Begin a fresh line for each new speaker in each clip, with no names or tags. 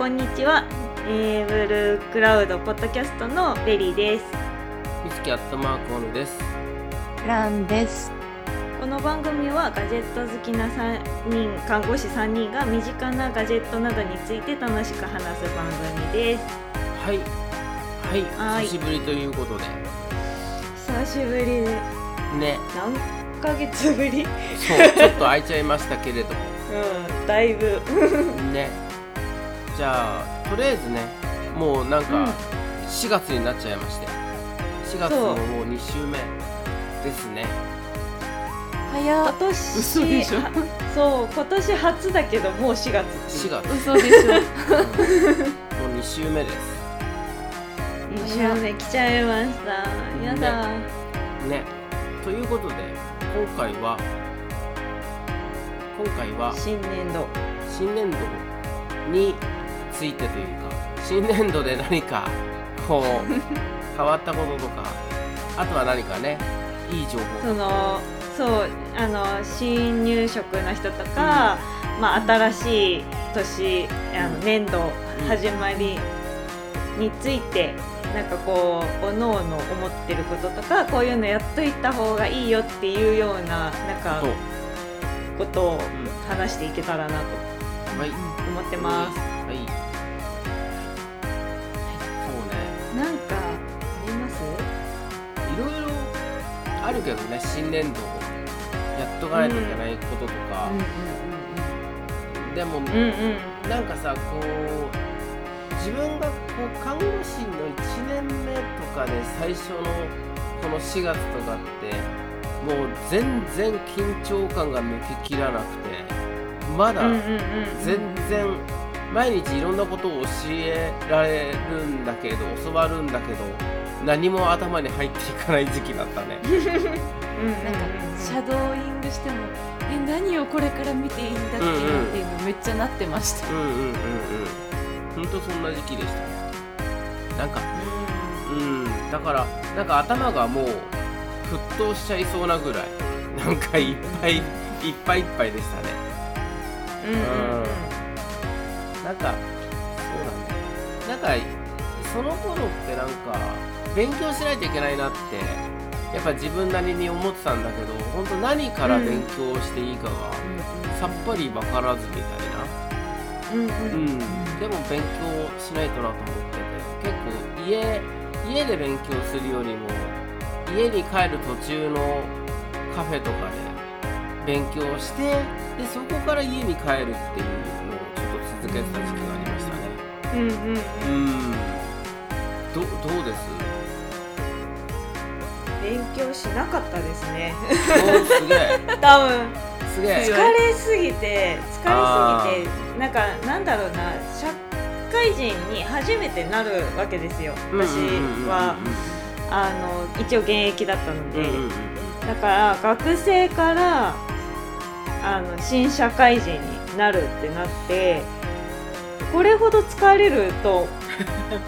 こんにちは。えー、ブルークラウドポッドキャストのベリーです。
みつきアットマークオンです。
ランです。
この番組はガジェット好きな3人、看護師3人が身近なガジェットなどについて楽しく話す番組です。
はい。はい。
はい
久しぶりということで。
久しぶりで、
ね。
何ヶ月ぶり？
そう、ちょっと空いちゃいましたけれども。
うん、だいぶ。
ね。じゃあ、とりあえずね、もうなん
うん
か、4月になっちゃいまして。4月のもう2週目ですね。
早っ。
今年、
嘘でしょ
はそう、今年初だけど、もう4月。
4月。
嘘でしょ。
もう2週目です。
2週目来ちゃいました。やだ。
ね。ということで、今回は、今回は、
新年度。
新年度についてというか新年度で何かこう 変わったこととかあとは何かねいい情報。
そのそうあの新入職の人とか、まあ、新しい年あの
うん。
年度
うん。
始まりについて、なんかこうおのおの思ってることとかこういうのやっといた方がいいよっていうようななんかことを話していけたらなと
はい。
思ってます。
うね
なんかあります？
いろいろあるけどね新年度やっとかないといけないこととか、でも、
うんうん
なんかさこう自分がこう看護師の1年目とかで最初のこの4月とかってもう全然緊張感が抜けきらなくてまだ全然毎日いろんなことを教えられるんだけど教わるんだけど何も頭に入っていかない時期だったね。
うんうんうんうん
なんかシャドーイングしてもえ何をこれから見ていいんだっけなっていうのめっちゃなってました。
うんうんうんうんほんとそんな時期でしたね。なんかうんだからなんか頭がもう沸騰しちゃいそうなぐらいなんかいっぱいいっぱいいっぱいでしたね
うんうんうん
なんかそうだねなんかその頃ってなんか勉強しないといけないなってやっぱ自分なりに思ってたんだけど本当何から勉強していいかがさっぱり分からずみたいな。
うんうん。
うん、でも勉強しないとなと思ってて結構家家で勉強するよりも家に帰る途中のカフェとかで勉強してでそこから家に帰るっていう続けてた時期がありましたね。
うんうんうん。
うん。どどうです？
勉強しなかったですね。
おすげえ。
多分。
すげえ。
疲れすぎて疲れすぎてなんかなんだろうな。社会人に初めてなるわけですよ。私は。あの一応現役だったので、
うんうんうんうん。
だから学生からあの新社会人になるってなってこれほど疲れると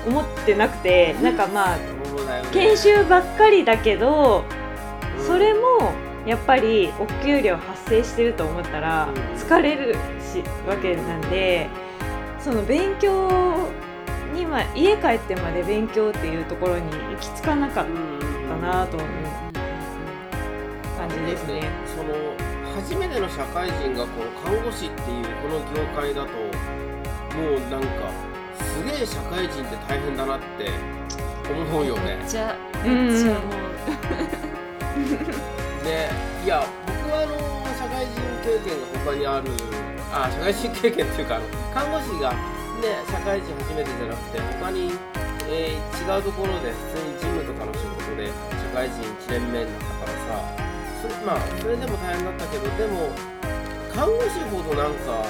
思ってなくてなんかまあ
ね。
研修ばっかりだけど
うん。
それもやっぱりお給料発生してると思ったら
うん。
疲れるしわけなんでその勉強にま家帰ってまで勉強っていうところに行き着かなかっ
う。ん。うん。うん。
たなという感じですね。
その初めての社会人がこの看護師っていうこの業界だともうなんかすげえ社会人って大変だなって思うよね。
めっちゃ
うん。
めっちゃも
でいや僕はあの社会人経験が他にあるあ社会人経験っていうかあの看護師がね社会人初めてじゃなくて他に、えー違うところで普通に事務とかの仕事で社会人1年目になったからさそれまあそれでも大変だったけどでも看護師ほどなんか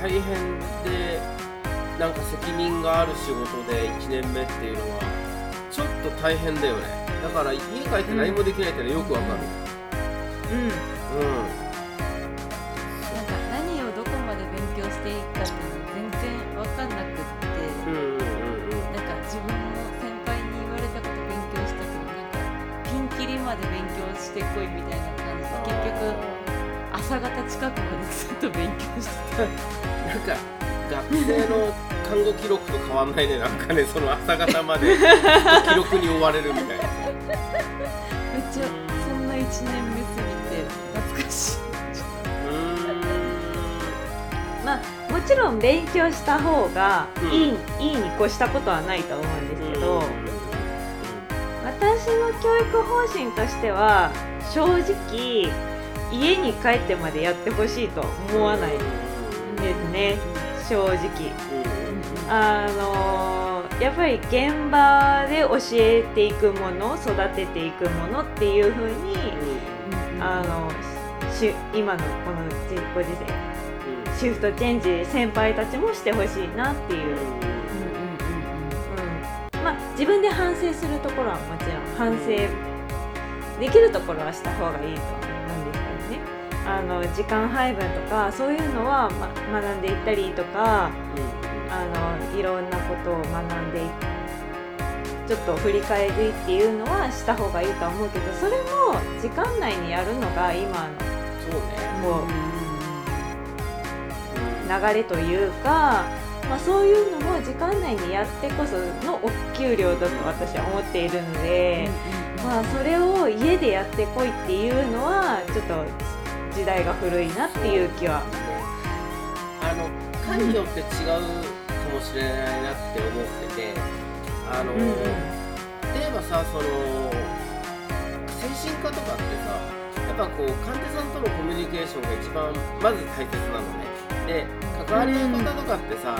大変でなんか責任がある仕事で1年目っていうのはちょっと大変だよね。だから家帰って何もできないってのはよくわかる。
うん。
うん。
うなんか何をどこまで勉強していいかっていうの全然わかんなくって。
うんうんうんうん。
なんか自分も先輩に言われたこと勉強したけどなんかピンキリまで勉強してこいみたい朝方近くまでずっと勉強してた。
なんか学生の看護記録と変わんないね。なんかねその朝方まで 記録に追われるみたいな。
めっちゃそんな1年目過ぎて懐かしい。
まあもちろん勉強した方が
うん。
いい,、いいに越したことはないと思うんですけど、私の教育方針としては正直家に帰ってまでやってほしいと思わないですね。正直。あのーやっぱり現場で教えていくもの育てていくものっていう風にあのし今のこのご時世シフトチェンジ先輩たちもしてほしいなっていう、うん。まあ自分で反省するところはもちろん反省できるところはした方がいいとあの時間配分とかそういうのは、ま、学んでいったりとかあのいろんなことを学んでいちょっと振り返りっていうのはした方がいいとは思うけどそれも時間内にやるのが今の
そうね。
こう流れというか、まあ、そういうのも時間内にやってこそのお給料だと私は思っているので、まあ、それを家でやってこいっていうのはちょっと時代が古いなっていう気は。
あの科によって違うかもしれないなって思っててあの、
うんうん。
例えばさその精神科とかってさやっぱこう患者さんとのコミュニケーションが一番まず大切なのね。で関わり合い方とかってさ、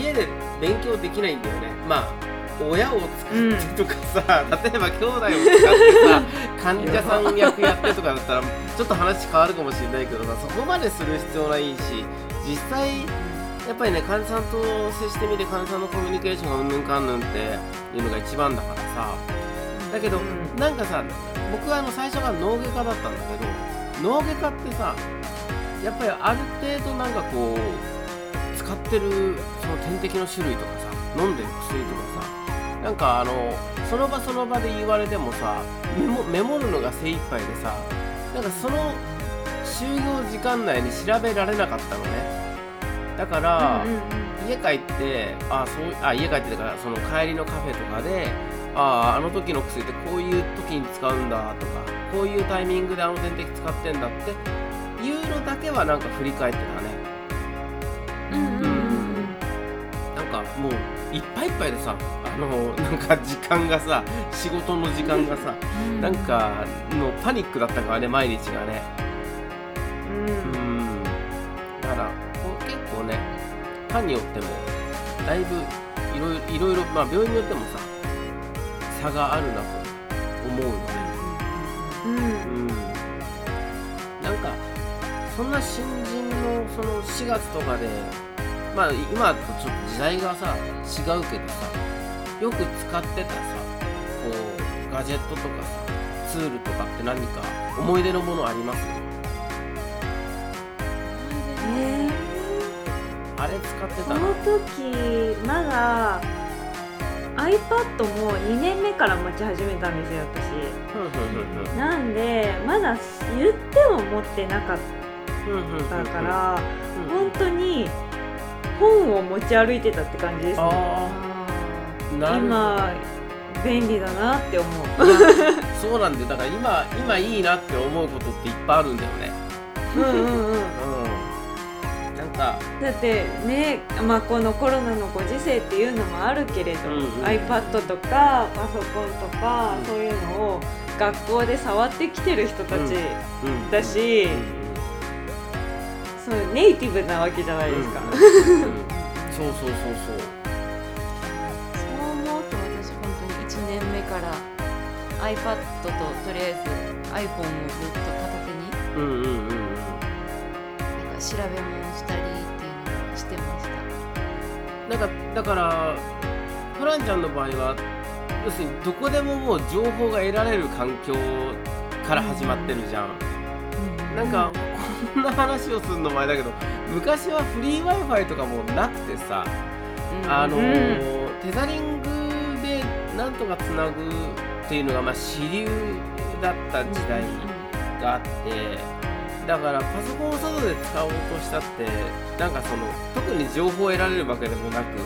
家で勉強できないんだよね。まあ親を使ってとかさ、例えば兄弟を使ってさ 患者さん役やってとかだったらちょっと話変わるかもしれないけどさそこまでする必要ないし実際やっぱりね患者さんと接してみて患者さんのコミュニケーションがうんぬんかんぬんっていうのが一番だからさ。だけど、
うん。
なんかさ僕はあの最初が脳外科だったんだけど脳外科ってさやっぱりある程度なんかこう使ってるその点滴の種類とかさ飲んでる薬とかさなんかあのその場その場で言われてもさメモメモるのが精一杯でさなんかその就業時間内に調べられなかったのね。だから、家帰ってあそうあ家帰ってだからその帰りのカフェとかでああの時の薬ってこういう時に使うんだとかこういうタイミングであの点滴使ってんだっていうのだけはなんか振り返ってたねかもういっぱいいっぱいでさあのなんか時間がさ仕事の時間がさなんかのパニックだったからね毎日がね。
うん。
うん。だからこう結構ね班によってもだいぶいろいろいろいろまあ病院によってもさ差があるなと思うのね。
うん。
うん。なんかそんな新人のその4月とかでまあ今とちょっと時代がさ違うけどさよく使ってたさこうガジェットとかさツールとかって何か思い出のものあります？
えー
あれ使って
そ
たな
の時まだ iPad も2年目から持ち始めたんですよ私。なんでまだ言っても持ってなかったから
うん。
本当に本を持ち歩いてたって感じですね。今便利だなって思う。
そうなんでだから今今いいなって思うことっていっぱいあるんだよね。
うんうんうん。
うん。なんか。
だってね、まあ、このコロナのご時世っていうのもあるけれど、
うんうん
iPad とかパソコンとか、
うん。
そういうのを学校で触ってきてる人たち
うん。
だし、
うん
そうネイティブなわけじゃないですか。
うん。う んそうそうそうそう。
そう思うと私本当に1年目から iPad ととりあえず iPhone をずっと片手に
うんうんうん。うん
なんか調べ物したりっていうのをしてました。
なんかだからフランちゃんの場合は要するにどこでももう情報が得られる環境から始まってるじゃん、なんかこんな話をするの前だけど昔はフリー w i f i とかもなくてさ、あのーテザリングでなんとかつなぐっていうのがまあ主流だった時代があってだからパソコンを外で使おうとしたってなんかその特に情報を得られるわけでもなく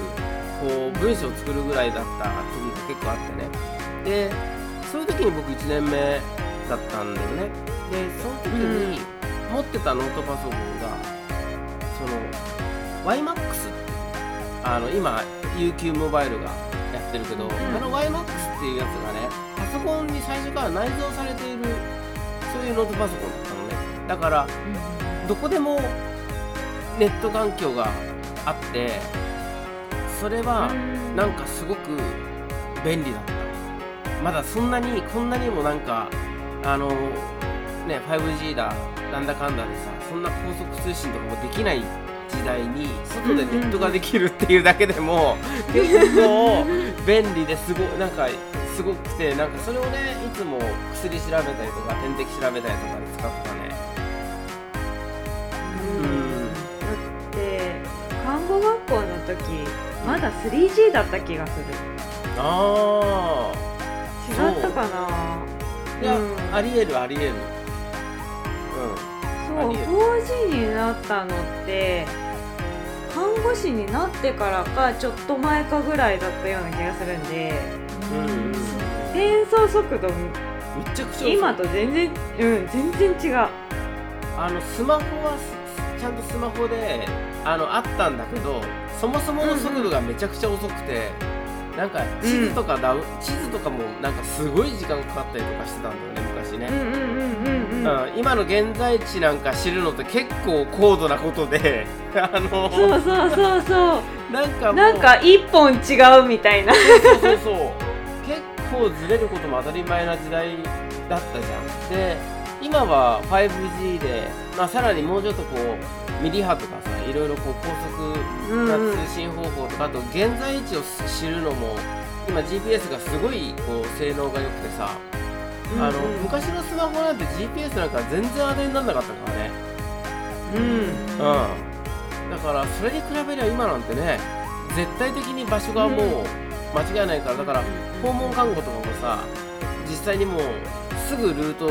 こう文章を作るぐらいだった時が結構あってね。でそういう時に僕1年目だったんだよね。でその時に持ってたノートパソコンがその YMAX あの今 UQ モバイルがやってるけど、
ん。
あの YMAX っていうやつがねパソコンに最初から内蔵されているそういうノートパソコンだったのね。だからどこでもネット環境があってそれはなんかすごく便利だった。まだそんなにこんなにもなんかあのね 5G だなんだかんだでさそんな高速通信とかもできない時代に外でネットができるっていうだけでも結構便利ですごなんかすごくてなんかそれをねいつも薬調べたりとか点滴調べたりとかで使ってたね。うん。
だって看護学校の時まだ 3G だった気がする。
あ
違ったかな。
あいや、
うん。
ありえるありえる
そう
ありえる
4G になったのって看護師になってからかちょっと前かぐらいだったような気がするんで
うんうんうん
転送速度
めちゃくちゃ遅い
今と全然うん全然違う。
あのスマホはすちゃんとスマホであのあったんだけどそもそもの速度がめちゃくちゃ遅くて、なんか地図とかダウン、地図とかもなんかすごい時間かかったりとかしてたんだよね昔ね、
うんうんうんうんうん。
うん今の現在地なんか知るのって結構高度なことで あの
そうそうそうそう。
なんか
なんか一本違うみたいな。
そうそうそう。結構ずれることも当たり前な時代だったじゃん。で今は 5G で、まあ、さらにもうちょっとこうミリ波とかさいろいろこう高速な通信方法とか、あと現在位置を知るのも今 GPS がすごいこう性能が良くてさ、あの昔のスマホなんて GPS なんか全然当てにならなかったからね
うん
うんだからそれに比べりゃ今なんてね絶対的に場所がもう間違いないからだから訪問看護とかもさ実際にもうすぐルート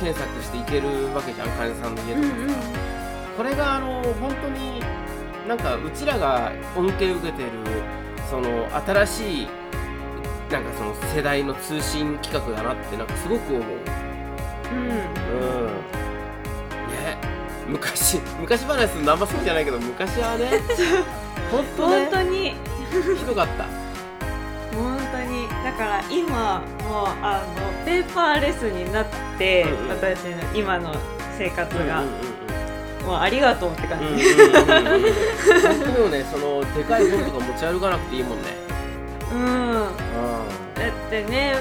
検索して行けるわけじゃん患者さんの家とかさ、これがあの本当になんかうちらが恩恵を受けてるその新しいなんかその世代の通信規格だなってなんかすごく思う。
うん。
うん。ね。昔昔話するのあんま好きじゃないけど昔はね 本当ね
本当に。
ひどかった。
本当に。だから今もうあのペーパーレスになって、
うんうん。
私の今の生活が、
うんうん
もうありがとうって感じ、
うんうんうん。本当にもねそのでかい本とか持ち歩かなくていいもんね。
うん。
う
だってね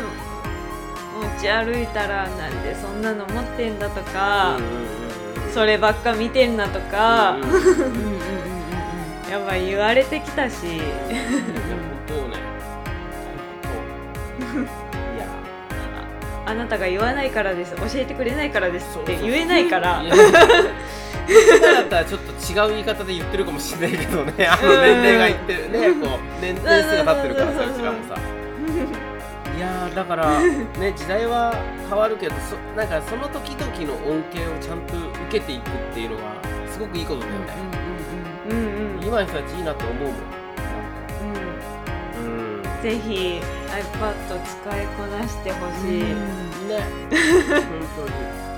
持ち歩いたらなんでそんなの持ってんだとか、そればっか見てんなとか、やっぱ言われてきたし、
いや本当よね。本当。いや。
あなたが言わないからです。教えてくれないからですって言えないから
今だったらちょっと違う言い方で言ってるかもしれないけどね。あの年齢が言ってるねこう年年数が経ってるからさ
そう
ちらもさ。いやーだからね時代は変わるけどそなんかその時々の恩恵をちゃんと受けていくっていうのはすごくいいことだよね、
うんうん
今の人たちいいなと思うもん。
ぜひ iPad 使いこなしてほしい、
ね。本当に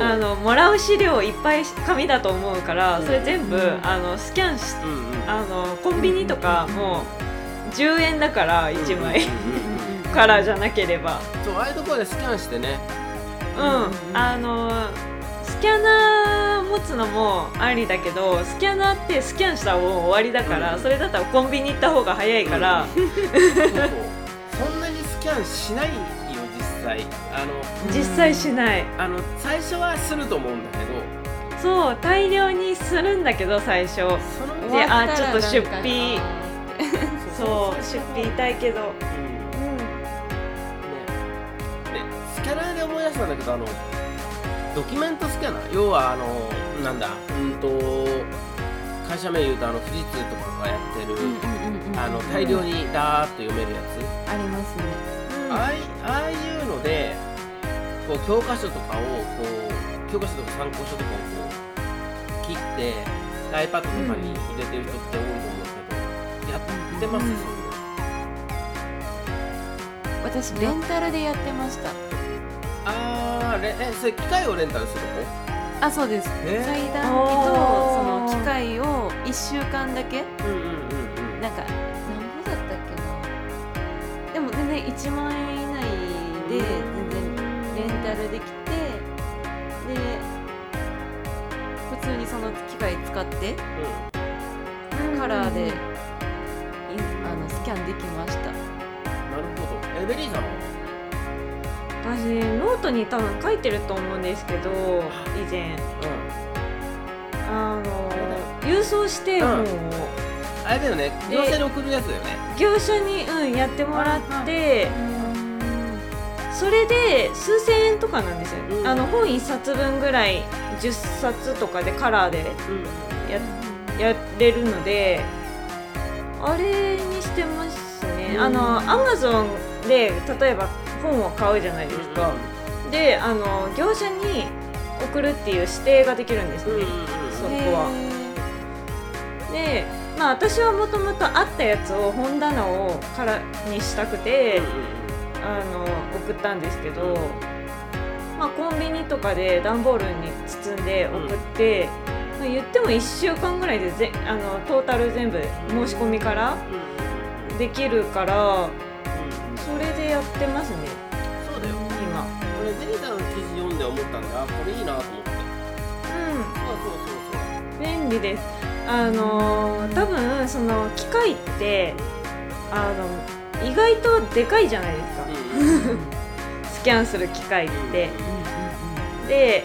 あのもらう資料いっぱい紙だと思うから
うん。
それ全部、
うん。
あのスキャンしあのコンビニとかもう10円だから1枚
うんうんうん
カラーじゃなければ。
そうああいうところでスキャンしてね。
うん。あのスキャナー持つのもありだけどスキャナーってスキャンしたらもう終わりだから、
うん
それだったらコンビニ行った方が早いから、
そんなにスキャンしない際あの
実際しない。
あの最初はすると思うんだけど。
そう大量にするんだけど最初。
その
であちょっと出費。そう出費痛いけど。
うん。スキャナーで思い出したんだけどあのドキュメントスキャナー。要はあのなんだうんと会社名言うとあの富士通とかがやってる、
うんうんうんうん
あの大量にダーッと読めるやつ、
ありますね
ああいああいうのでこう教科書とかをこう教科書とか参考書とかをこう切って iPad とかに入れてる人って多いと思うけど、やってます、
うん。私レンタルでやってました。
あーレえそれ機械をレンタルする
あそうです。
えー。
裁断機とその機械を1週間だけ
のうんうんうんうん。
なんか1万円以内で全然レンタルできてで普通にその機械使ってカラーであのスキャンできました。
なるほど。えベリーさんは？
私ノートに多分書いてると思うんですけど以前。あの郵送して
うん。
本を
あれだよね。
で
業者に送るやつだよね。
業者に、うん、やってもらってそれで数千円とかなんですよ、
うん。
あの本1冊分ぐらい10冊とかでカラーで
うん。
ややれるのであれにしてますね、
うん。
あのアマゾンで例えば本を買うじゃないですか、であの業者に送るっていう指定ができるんですね、
うんうんうん。
そこは。でまあ私はもともとあったやつを本棚をからにしたくて、あの送ったんですけど、まあ、コンビニとかで段ボールに包んで送って、まあ、言っても1週間ぐらいでぜあのトータル全部申し込みから
うん。うん
できるから
うん。
それでやってますね。
そうだよ。
今。
俺ベリーさんの記事読んで思ったんだ。あこれいいなと思って。
う
そうそうそうそ
ん便利ですあの多分その機械ってあの意外とでかいじゃないですか、
ううん
スキャンする機械って。
うん
で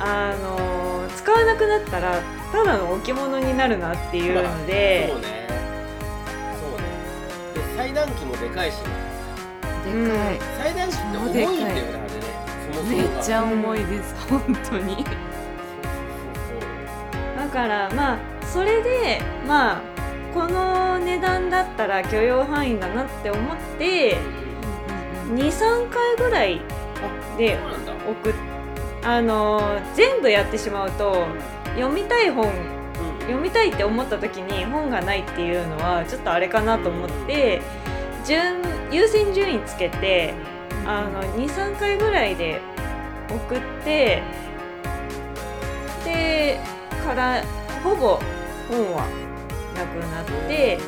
あの使わなくなったらただの置物になるなっていうので、
そうね。そうね。で裁断機もでかいしね。
でかい、
裁断機って重いんだよねあれね。そもそもが。
めっちゃ重いです本当に。
そうそう。
だからまあそれでまあこの値段だったら許容範囲だなって思って
そう
23回ぐらい
あ
で送っあの全部やってしまうと読みたい本
うん。
読みたいって思った時に本がないっていうのはちょっとあれかなと思って順優先順位つけてあの23回ぐらいで送ってでからほぼ本はなくなって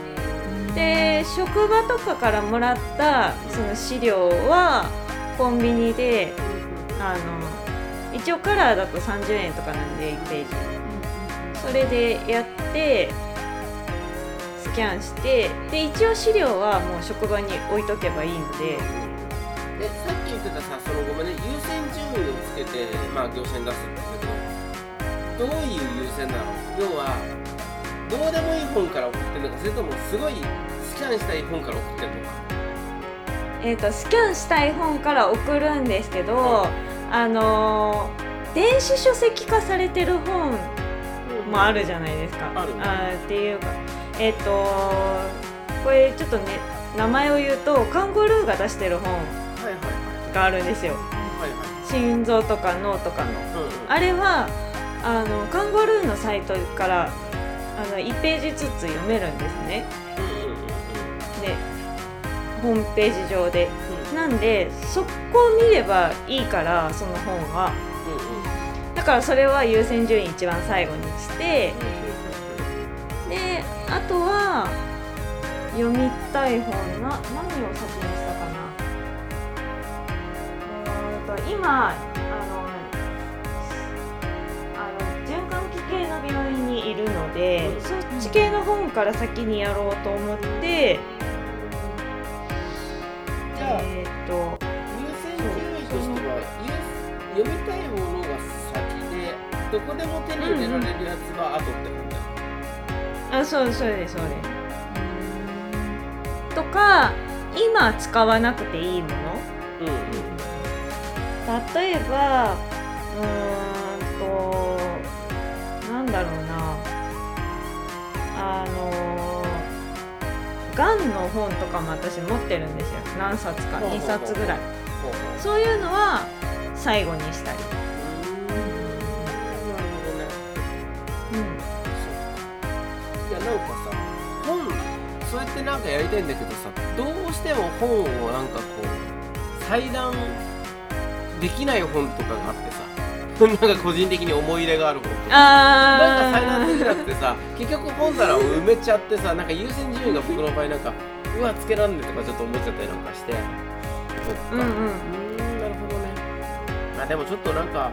で職場とかからもらったその資料はコンビニであの一応カラーだと30円とかなんで1ページ。それでやってスキャンしてで一応資料はもう職場に置いとけばいいので。
えさっき言ってたさそのごめんね優先順位をつけてまあ業者に出すんだけどどういう優先なの？要はどうでもいい本から送ってるのかそれともすごいスキャンしたい本から送ってるのか。
えー、とスキャンしたい本から送るんですけど、あのー電子書籍化されてる本もあるじゃないですか。
あ
っていうか。えっ、とこれちょっとね名前を言うとカンゴルーが出してる本があるんですよ。
はいはい
心臓とか脳とかの。
うんうん。
あれはあのカンゴルーのサイトからあの1ページずつ読めるんですね。でホームページ上で。
うん。
なんでそこを見ればいいからその本は。
うん
だからそれは優先順位一番最後にして。であとは読みたい本な何を先にしたかな。うーんと今あのあの循環器系の病院にいるので、
うん。
そっち系の本から先にやろうと思って、
じゃあ
えーっと
優先順位としてはゆ読みたいものが先でどこでも手に入れられるやつは後って感じだ
あそうそうですそうです。とか今使わなくていいもの？
うんうん。
例えばうーんとがんの本とかも私持ってるんですよ。何冊か。2冊ぐらい。そういうのは最後にしたり。
いやなんかさ本そうやってなんかやりたいんだけどさどうしても本をなんかこう裁断できない本とかがあってさ なんか個人的に思い入れがある本とか。なんさ結局本棚を埋めちゃってさなんか優先順位が僕の場合なんかうわつけらんねとかちょっと思っちゃったりなんかして。そっか。
うんうん。
うーんなるほどね。まあでもちょっとなんか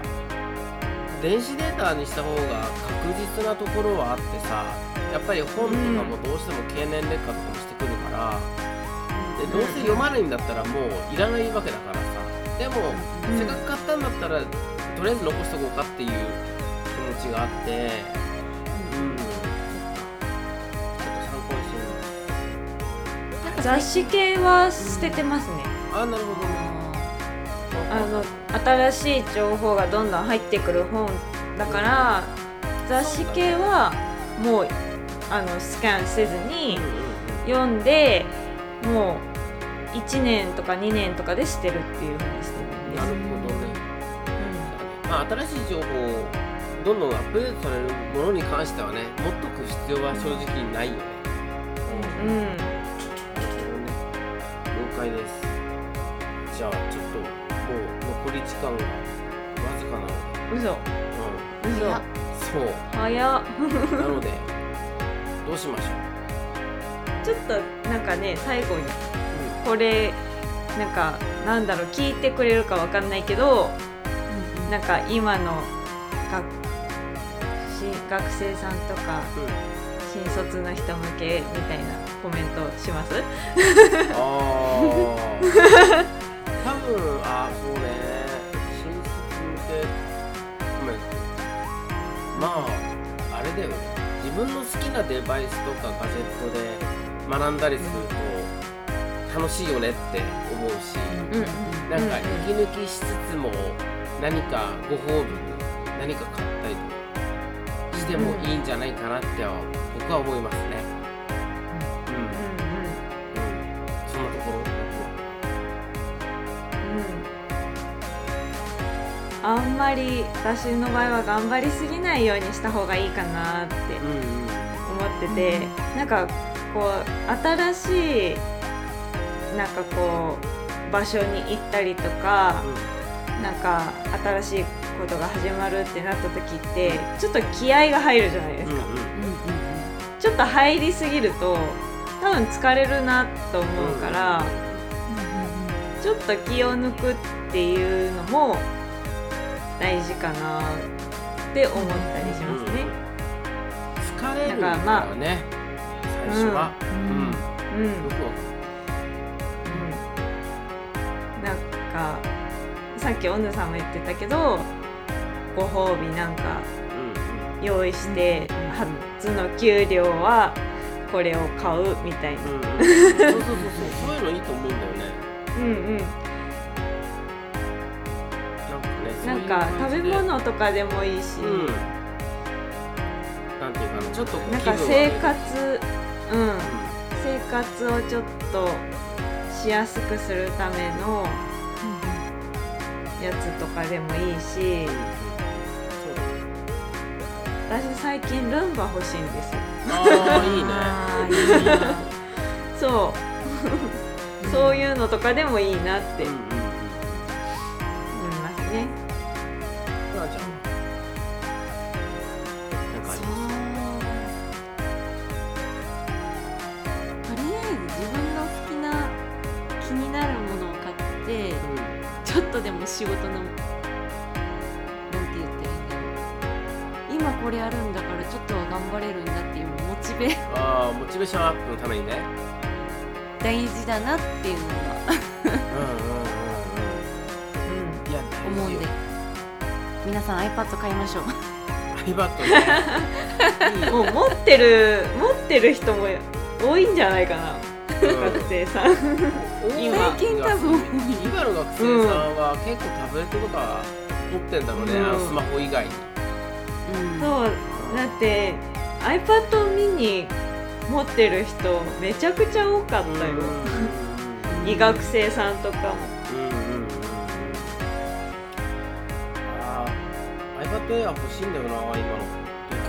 電子データにした方が確実なところはあってさやっぱり本とかもどうしても経年劣化とかもしてくるから、でどうせ読まないんだったらもういらないわけだからさ。でも、
うん。
せっかく買ったんだったらとりあえず残しとこうかっていう気持ちがあって
雑誌系は捨ててますね、
あなるほど。ね
あの新しい情報がどんどん入ってくる本だから雑誌系はもうあのスキャンせずに
うんうんうん
読んでもう1年とか2年とかで捨てるっていうふうにしてるんです。
なるほどね、まあ、新しい情報をどんどんアップデートされるものに関してはね持っとく必要は正直ないよね。
うん、うん、
時間がわずかな
嘘。
うん。
嘘
そう。
早っ。
なのでどうしましょ
ちょっとなんかね最後に
う、
これなんかなんだろう聞いてくれるかわかんないけどなんか今の学し学生さんとか新卒の人向けみたいなコメントします？
ああ 多分あそうねまああれだよね自分の好きなデバイスとかガジェットで学んだりすると楽しいよねって思うし、
うん
なんか
うん
息抜きしつつも何かご褒美に何か買ったりとかしてもいいんじゃないかなっては僕は思いますね。
あんまり私の場合は頑張りすぎないようにした方がいいかなって
うんうん。
思ってて、なんかこう新しいなんかこう場所に行ったりとか、なんか新しいことが始まるってなった時ってちょっと気合が入るじゃないですか、
うんうん。
ちょっと入りすぎると多分疲れるなと思うから、ちょっと気を抜くっていうのも大事かなって思ったりしますね。
疲れるか
らまあ
らね、最初は。うん。
うん、なんかさっきオンヌさんも言ってたけどご褒美なんか
る。
用意して初の給料はこれを買うみたいな。
そうそうそうそう。そういうのいいと思うんだよね。
うんうん
か
食べ。物とかでもいいし、
うん。なんていうかな、ちょっと
なんか生
る
活うん生活をちょっとしやすくするためのやつとかでもいいし私最近ルンバ欲しいんですよ
だ。ああ、いいね。
そうそういうのとかでもいいなって。思いますね
仕事のなんて言ってるんだろう。今これあるんだからちょっとは頑張れるんだっていうモチベ
ああ、モチベーションアップのためにね。
大事だなっていうのは。
うんうんうんうん。いや、
思うんで。皆さん iPad 買いましょう。
iPad ね。
もう持ってる持ってる人も多いんじゃないかな。学生さん今。
最近多分。
今の学生さんは結構タブレットとか持ってんだろうね、
うん。
あのスマホ以外に。
うん。
そうだって iPad mini 持ってる人めちゃくちゃ多かったよ、医学生さんとかも。
うんうんうん。うんあー iPad Air 欲しいんだよな今の。よ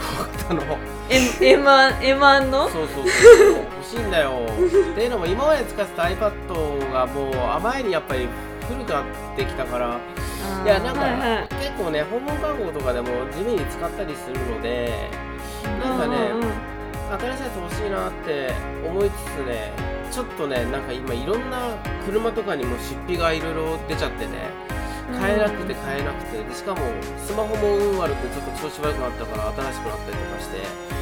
くわかったの。
いエマンエマンの
そうそうそう。欲しいんだよ。っていうのも今まで使ってた iPad がもう甘いにやっぱり古くなってきたから。いやなんか、
はいはい。
結構ね訪問看護とかでも地味に使ったりするのでなんかね、新しいやつ欲しいなって思いつつねちょっとねなんか今いろんな車とかにも出費がいろいろ出ちゃってね買えなくて買えなくてでしかもスマホも運悪くちょっと調子悪くなったから新しくなったりとかして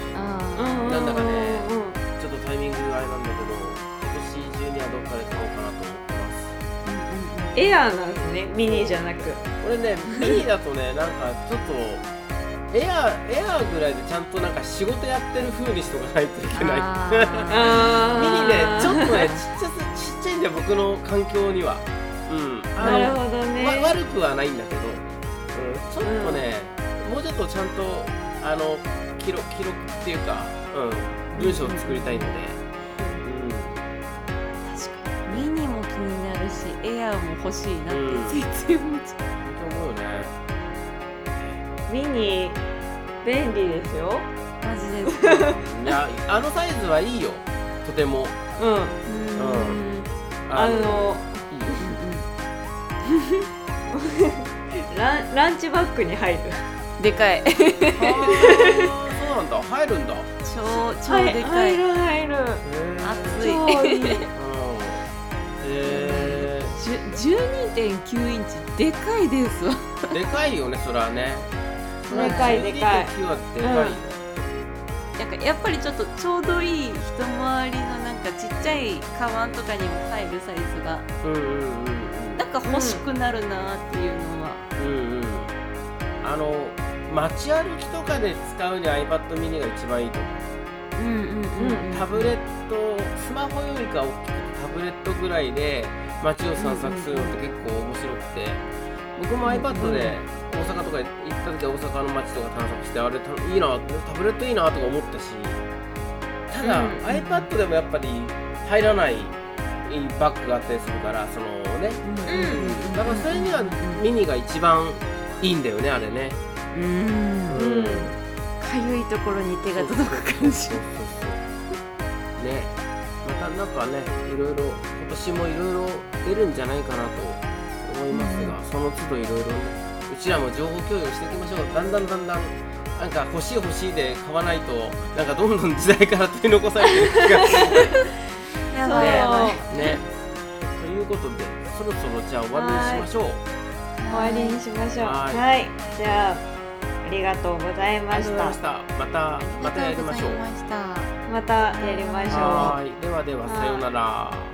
エアーなんですねミニじゃなく。
これねミニだとねなんかちょっとエアーエアーぐらいでちゃんとなんか仕事やってる風にしとかないといけない。
あ
あー。
ミニねちょっとねちっちゃすちっちゃいんだよ僕の環境には。うん。あの
なるほどね。
わ悪くはないんだけど、うん、ちょっとね、もうちょっとちゃんとあの記録記録っていうか、うん、文章を作りたいので、
るしエアーも欲しいなってついつい思っちゃう、
本当思うよね
ミニ便利ですよ
マジで
いやあのサイズはいいよ。とても。
うん。
うん。
あのラン ランチバッグに入る。
でかい。
そうなんだ。入るんだ。
超超
はい
でかい、
入る入る。
熱い12.9インチでかいですわ。
ー、でかいよねそれはね。
でかいでかい。
12.9はでかいよ、
なんかやっぱりちょっとちょうどいい一回りのなんかちっちゃいカバンとかにも入るサイズが。
うんうんうん。
なんか欲しくなるなっていうのは、
うんうんうん。あの街歩きとかで使うには iPad mini が一番いいと思う。
うんうんうんうん。
タブレットスマホよりか大きくてタブレットぐらいで街を散策するのって結構面白くて。僕も iPad で大阪とか行った時は大阪の街とか探索してあれたいいなタブレットいいなとか思ったし。ただ、
うん。
iPad でもやっぱり入らないバッグがあったりするからそのね。
うん。
だからそれにはミニが一番いいんだよねあれね。
うん。
うん。
かゆいところに手が届く感じ。
ねなんかねいろいろ今年もいろいろ出るんじゃないかなと思いますが、その都度いろいろうちらも情報共有していきましょうだんだんだんだんなんか欲しい欲しいで買わないとなんかどんどん時代から取り残されてる気がす
や
ばいやばい。
るね。ということでそろそろじゃあ終わりにしましょう。
終わりにしましょう。
は
はい。いじゃあありがとうござい
あ
ました。
ました。またまたやりましょう。
ありがとうございまた
やりましょう。
はい。ではではさようなら。